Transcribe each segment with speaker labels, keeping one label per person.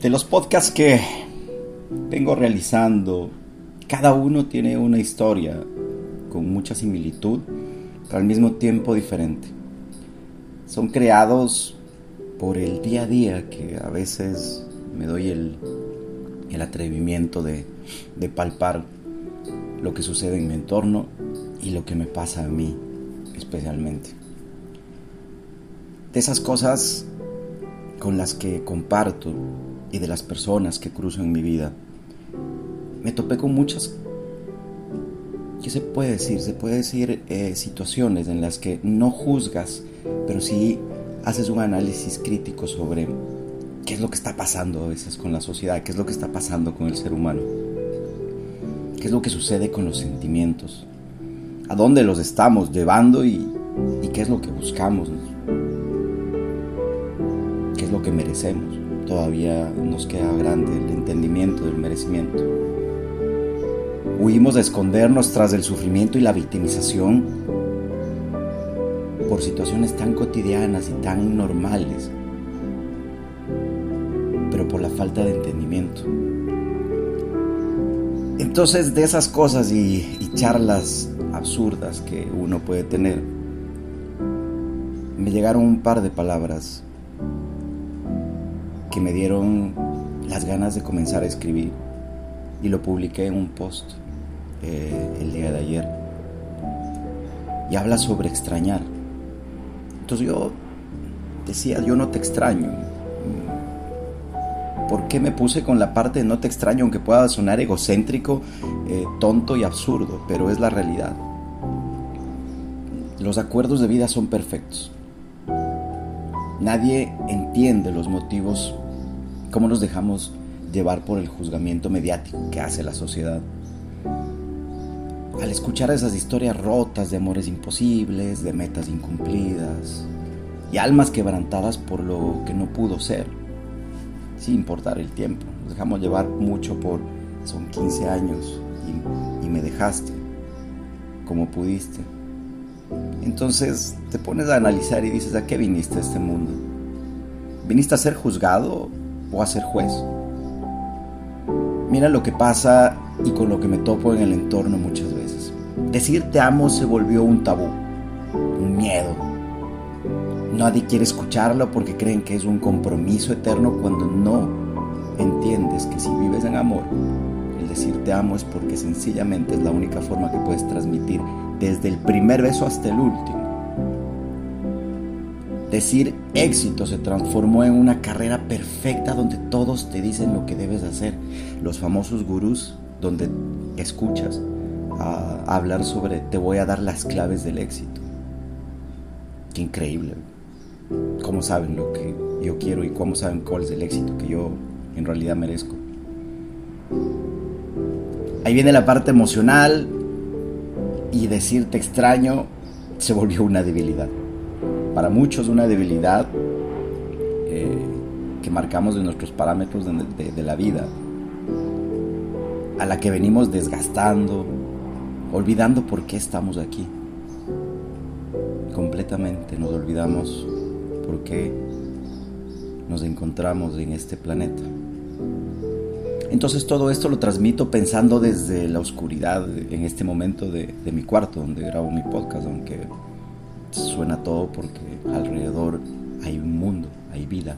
Speaker 1: De los podcasts que vengo realizando, cada uno tiene una historia con mucha similitud, pero al mismo tiempo diferente. Son creados por el día a día que a veces me doy el, el atrevimiento de, de palpar lo que sucede en mi entorno y lo que me pasa a mí especialmente. De esas cosas con las que comparto y de las personas que cruzo en mi vida, me topé con muchas, ¿qué se puede decir? Se puede decir eh, situaciones en las que no juzgas, pero sí haces un análisis crítico sobre qué es lo que está pasando a veces con la sociedad, qué es lo que está pasando con el ser humano, qué es lo que sucede con los sentimientos, a dónde los estamos llevando y, qué es lo que buscamos, lo que merecemos. Todavía nos queda grande el entendimiento del merecimiento. Huimos de escondernos tras el sufrimiento y la victimización por situaciones tan cotidianas y tan normales, pero por la falta de entendimiento. Entonces de esas cosas y, y charlas absurdas que uno puede tener, me llegaron un par de palabras que me dieron las ganas de comenzar a escribir y lo publiqué en un post eh, el día de ayer y habla sobre extrañar. Entonces yo decía, yo no te extraño. ¿Por qué me puse con la parte de no te extraño, aunque pueda sonar egocéntrico, eh, tonto y absurdo? Pero es la realidad. Los acuerdos de vida son perfectos. Nadie entiende los motivos, cómo nos dejamos llevar por el juzgamiento mediático que hace la sociedad. Al escuchar esas historias rotas de amores imposibles, de metas incumplidas y almas quebrantadas por lo que no pudo ser, sin importar el tiempo, nos dejamos llevar mucho por, son 15 años y, me dejaste como pudiste. Entonces te pones a analizar y dices, ¿a qué viniste a este mundo? ¿Viniste a ser juzgado o a ser juez? Mira lo que pasa y con lo que me topo en el entorno muchas veces. Decir te amo se volvió un tabú, un miedo. Nadie quiere escucharlo porque creen que es un compromiso eterno cuando no entiendes que si vives en amor, el decir te amo es porque sencillamente es la única forma que puedes transmitir desde el primer beso hasta el último. Decir éxito se transformó en una carrera perfecta donde todos te dicen lo que debes hacer. Los famosos gurús donde escuchas a hablar sobre te voy a dar las claves del éxito. Qué increíble. ¿Cómo saben lo que yo quiero y cómo saben cuál es el éxito que yo en realidad merezco? Ahí viene la parte emocional y decirte extraño se volvió una debilidad. Para muchos una debilidad eh, que marcamos de nuestros parámetros de la vida, a la que venimos desgastando, olvidando por qué estamos aquí. Completamente nos olvidamos por qué nos encontramos en este planeta. Entonces todo esto lo transmito pensando desde la oscuridad en este momento de, de, mi cuarto donde grabo mi podcast, aunque suena todo porque alrededor hay un mundo, hay vida.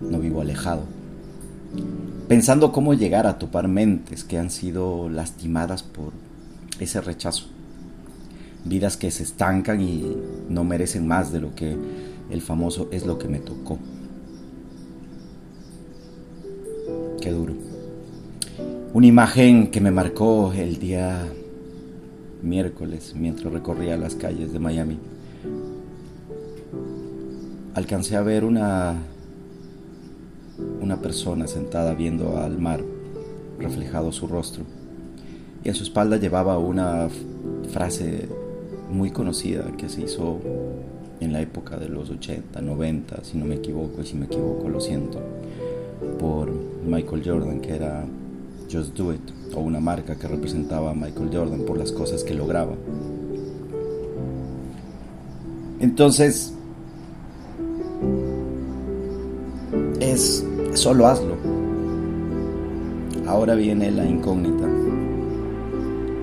Speaker 1: No vivo alejado. Pensando cómo llegar a topar mentes que han sido lastimadas por ese rechazo. Vidas que se estancan y no merecen más de lo que el famoso es lo que me tocó. Qué duro. Una imagen que me marcó el día miércoles mientras recorría las calles de Miami. Alcancé a ver una una persona sentada viendo al mar, reflejado su rostro, y en su espalda llevaba una frase muy conocida que se hizo en la época de los 80, 90, si no me equivoco, y si me equivoco lo siento, por Michael Jordan, que era Just Do It, o una marca que representaba a Michael Jordan por las cosas que lograba. Entonces, es solo hazlo. Ahora viene la incógnita.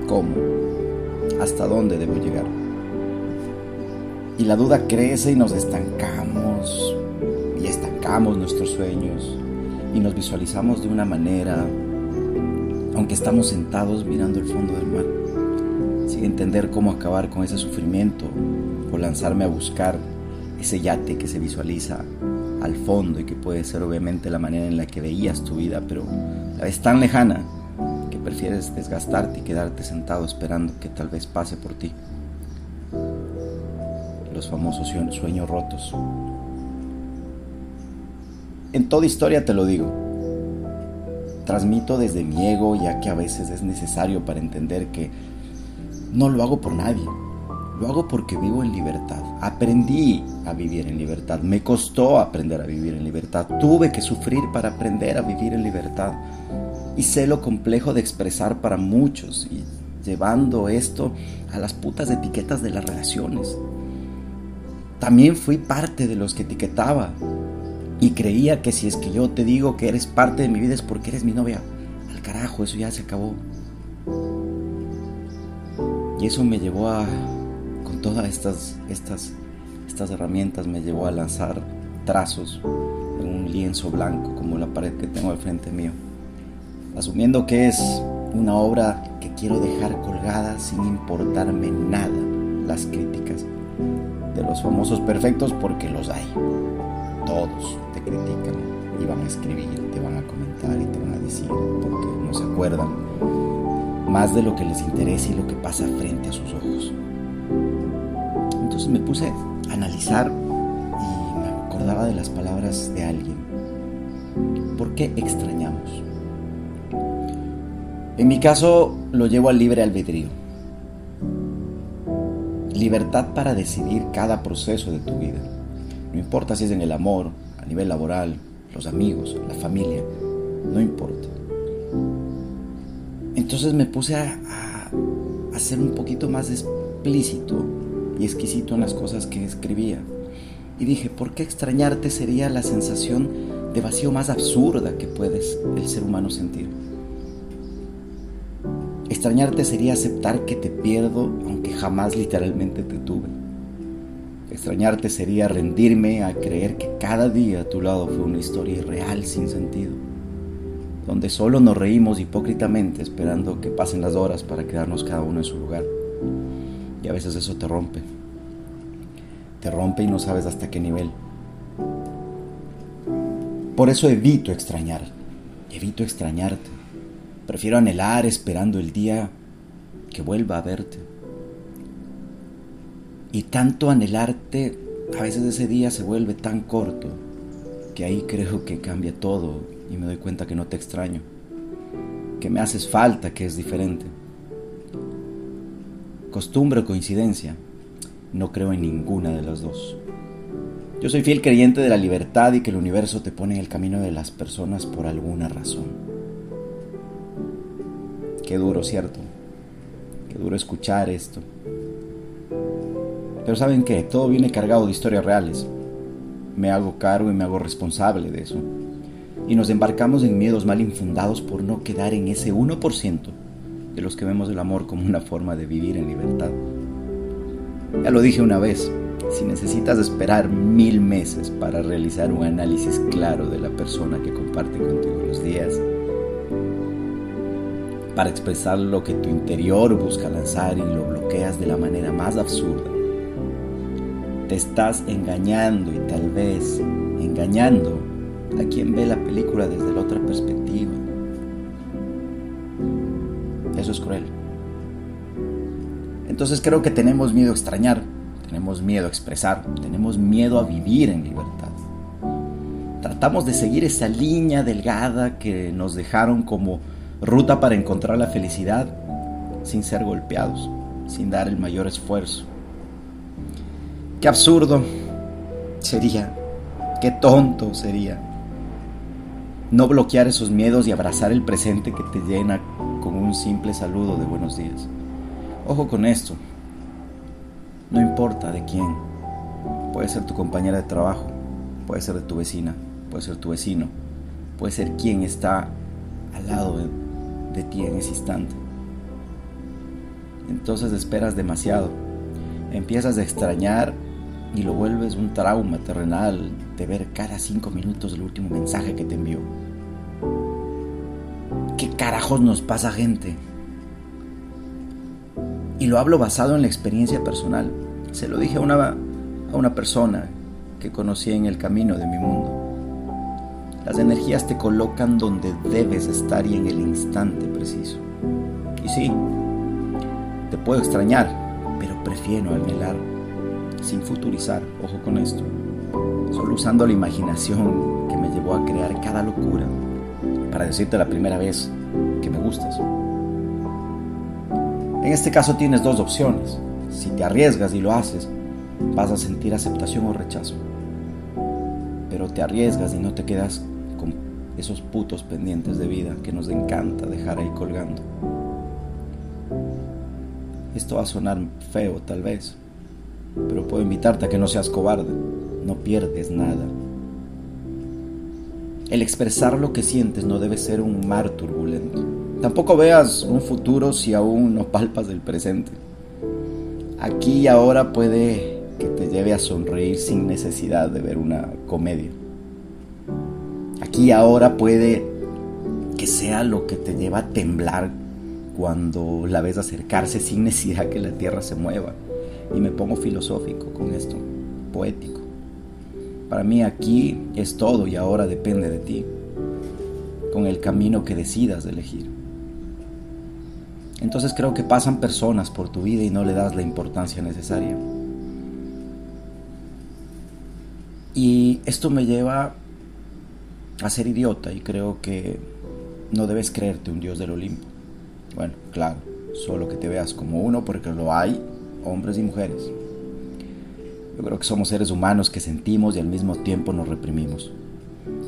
Speaker 1: ¿Cómo? ¿Hasta dónde debo llegar? Y la duda crece y nos estancamos y estancamos nuestros sueños y nos visualizamos de una manera, estamos sentados mirando el fondo del mar, sin entender cómo acabar con ese sufrimiento o lanzarme a buscar ese yate que se visualiza al fondo y que puede ser obviamente la manera en la que veías tu vida, pero vez tan lejana que prefieres desgastarte y quedarte sentado esperando que tal vez pase por ti. Los famosos sueños rotos. En toda historia te lo digo. Transmito desde mi ego ya que a veces es necesario para entender que no lo hago por nadie. Lo hago porque vivo en libertad. Aprendí a vivir en libertad. Me costó aprender a vivir en libertad. Tuve que sufrir para aprender a vivir en libertad. Y sé lo complejo de expresar para muchos y llevando esto a las putas etiquetas de las relaciones. También fui parte de los que etiquetaba y creía que si es que yo te digo que eres parte de mi vida es porque eres mi novia. Al carajo, eso ya se acabó. Y eso me llevó a, con todas estas, estas, estas herramientas, me llevó a lanzar trazos en un lienzo blanco como la pared que tengo al frente mío. Asumiendo que es una obra que quiero dejar colgada sin importarme nada las críticas de los famosos perfectos porque los hay todos te critican y van a escribir, te van a comentar y te van a decir porque no se acuerdan más de lo que les interesa y lo que pasa frente a sus ojos. Entonces me puse a analizar y me acordaba de las palabras de alguien. ¿Por qué extrañamos? En mi caso lo llevo al libre albedrío. Libertad para decidir cada proceso de tu vida no importa si es en el amor, a nivel laboral, los amigos, la familia, no importa. Entonces me puse a, a, ser un poquito más explícito y exquisito en las cosas que escribía. Y dije, ¿por qué extrañarte sería la sensación de vacío más absurda que puedes el ser humano sentir? Extrañarte sería aceptar que te pierdo aunque jamás literalmente te tuve. Extrañarte sería rendirme a creer que cada día a tu lado fue una historia irreal sin sentido, donde solo nos reímos hipócritamente esperando que pasen las horas para quedarnos cada uno en su lugar. Y a veces eso te rompe. Te rompe y no sabes hasta qué nivel. Por eso evito extrañar, evito extrañarte. Prefiero anhelar esperando el día que vuelva a verte y tanto anhelarte, a veces ese día se vuelve tan corto que ahí creo que cambia todo y me doy cuenta que no te extraño, que me haces falta, que es diferente. Costumbre o coincidencia, no creo en ninguna de las dos. Yo soy fiel creyente de la libertad y que el universo te pone en el camino de las personas por alguna razón. Qué duro, ¿cierto? Qué duro escuchar esto. Pero ¿saben qué? Todo viene cargado de historias reales. Me hago cargo y me hago responsable de eso. Y nos embarcamos en miedos mal infundados por no quedar en ese 1% de los que vemos el amor como una forma de vivir en libertad. Ya lo dije una vez, si necesitas esperar mil meses para realizar un análisis claro de la persona que comparte contigo los días, para expresar lo que tu interior busca lanzar y lo bloqueas de la manera más absurda, te estás engañando y tal vez engañando a quien ve la película desde la otra perspectiva. Eso es cruel. Entonces creo que tenemos miedo a extrañar, tenemos miedo a expresar, tenemos miedo a vivir en libertad. Tratamos de seguir esa línea delgada que nos dejaron como ruta para encontrar la felicidad sin ser golpeados, sin dar el mayor esfuerzo. Qué absurdo sería, qué tonto sería no bloquear esos miedos y abrazar el presente que te llena con un simple saludo de buenos días. Ojo con esto, no importa de quién, puede ser tu compañera de trabajo, puede ser de tu vecina, puede ser tu vecino, puede ser quien está al lado de, de ti en ese instante. Entonces esperas demasiado, empiezas a extrañar y lo vuelves un trauma terrenal de ver cada cinco minutos el último mensaje que te envió. ¿Qué carajos nos pasa, gente? Y lo hablo basado en la experiencia personal. Se lo dije a una, a una persona que conocí en el camino de mi mundo. Las energías te colocan donde debes estar y en el instante preciso. Y sí, te puedo extrañar, pero prefiero anhelar sin futurizar, ojo con esto, solo usando la imaginación que me llevó a crear cada locura para decirte la primera vez que me gustas. En este caso tienes dos opciones. Si te arriesgas y lo haces, vas a sentir aceptación o rechazo. Pero te arriesgas y no te quedas con esos putos pendientes de vida que nos encanta dejar ahí colgando. Esto va a sonar feo tal vez, pero puedo invitarte a que no seas cobarde. No pierdes nada. El expresar lo que sientes no debe ser un mar turbulento. Tampoco veas un futuro si aún no palpas el presente. Aquí y ahora puede que te lleve a sonreír sin necesidad de ver una comedia. Aquí y ahora puede que sea lo que te lleva a temblar cuando la ves acercarse sin necesidad que la tierra se mueva y me pongo filosófico con esto, poético. Para mí aquí es todo y ahora depende de ti, con el camino que decidas elegir. Entonces creo que pasan personas por tu vida y no le das la importancia necesaria. Y esto me lleva a ser idiota y creo que no debes creerte un dios del Olimpo. Bueno, claro, solo que te veas como uno porque lo hay hombres y mujeres. Yo creo que somos seres humanos que sentimos y al mismo tiempo nos reprimimos.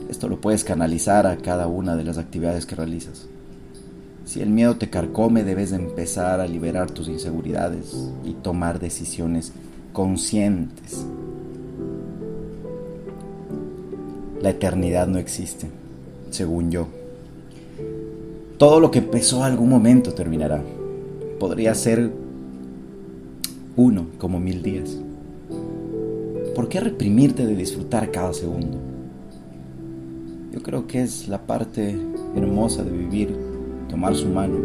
Speaker 1: Esto lo puedes canalizar a cada una de las actividades que realizas. Si el miedo te carcome, debes empezar a liberar tus inseguridades y tomar decisiones conscientes. La eternidad no existe, según yo. Todo lo que empezó algún momento terminará. Podría ser uno como mil días. ¿Por qué reprimirte de disfrutar cada segundo? Yo creo que es la parte hermosa de vivir, tomar su mano,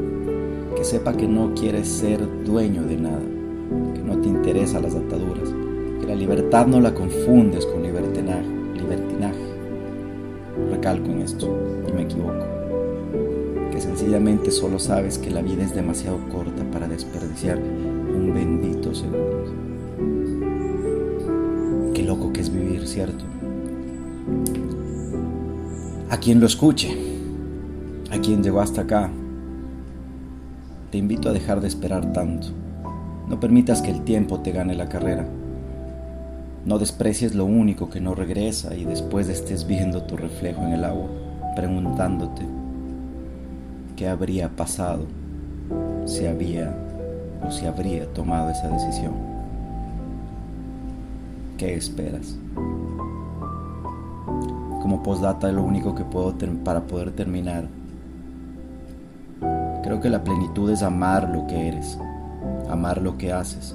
Speaker 1: que sepa que no quieres ser dueño de nada, que no te interesan las ataduras, que la libertad no la confundes con libertinaje. libertinaje. Recalco en esto y me equivoco. Que sencillamente solo sabes que la vida es demasiado corta para desperdiciar un bendito segundo. Qué loco que es vivir, ¿cierto? A quien lo escuche, a quien llegó hasta acá, te invito a dejar de esperar tanto. No permitas que el tiempo te gane la carrera. No desprecies lo único que no regresa y después estés viendo tu reflejo en el agua, preguntándote qué habría pasado si había o si habría tomado esa decisión. ¿Qué esperas? Como postdata lo único que puedo para poder terminar. Creo que la plenitud es amar lo que eres, amar lo que haces,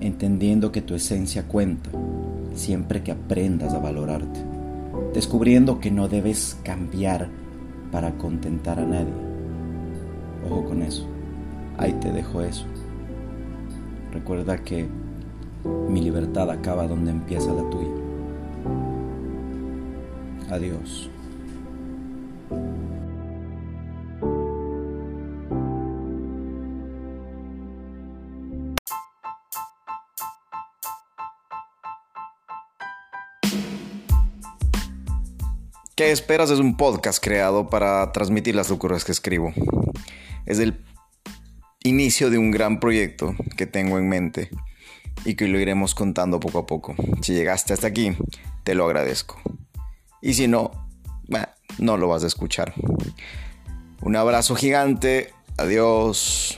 Speaker 1: entendiendo que tu esencia cuenta siempre que aprendas a valorarte, descubriendo que no debes cambiar para contentar a nadie. Ojo con eso, ahí te dejo eso. Recuerda que mi libertad acaba donde empieza la tuya. Adiós. ¿Qué esperas? Es un podcast creado para transmitir las locuras que escribo. Es el inicio de un gran proyecto que tengo en mente y que lo iremos contando poco a poco. Si llegaste hasta aquí, te lo agradezco. Y si no, no lo vas a escuchar. Un abrazo gigante. Adiós.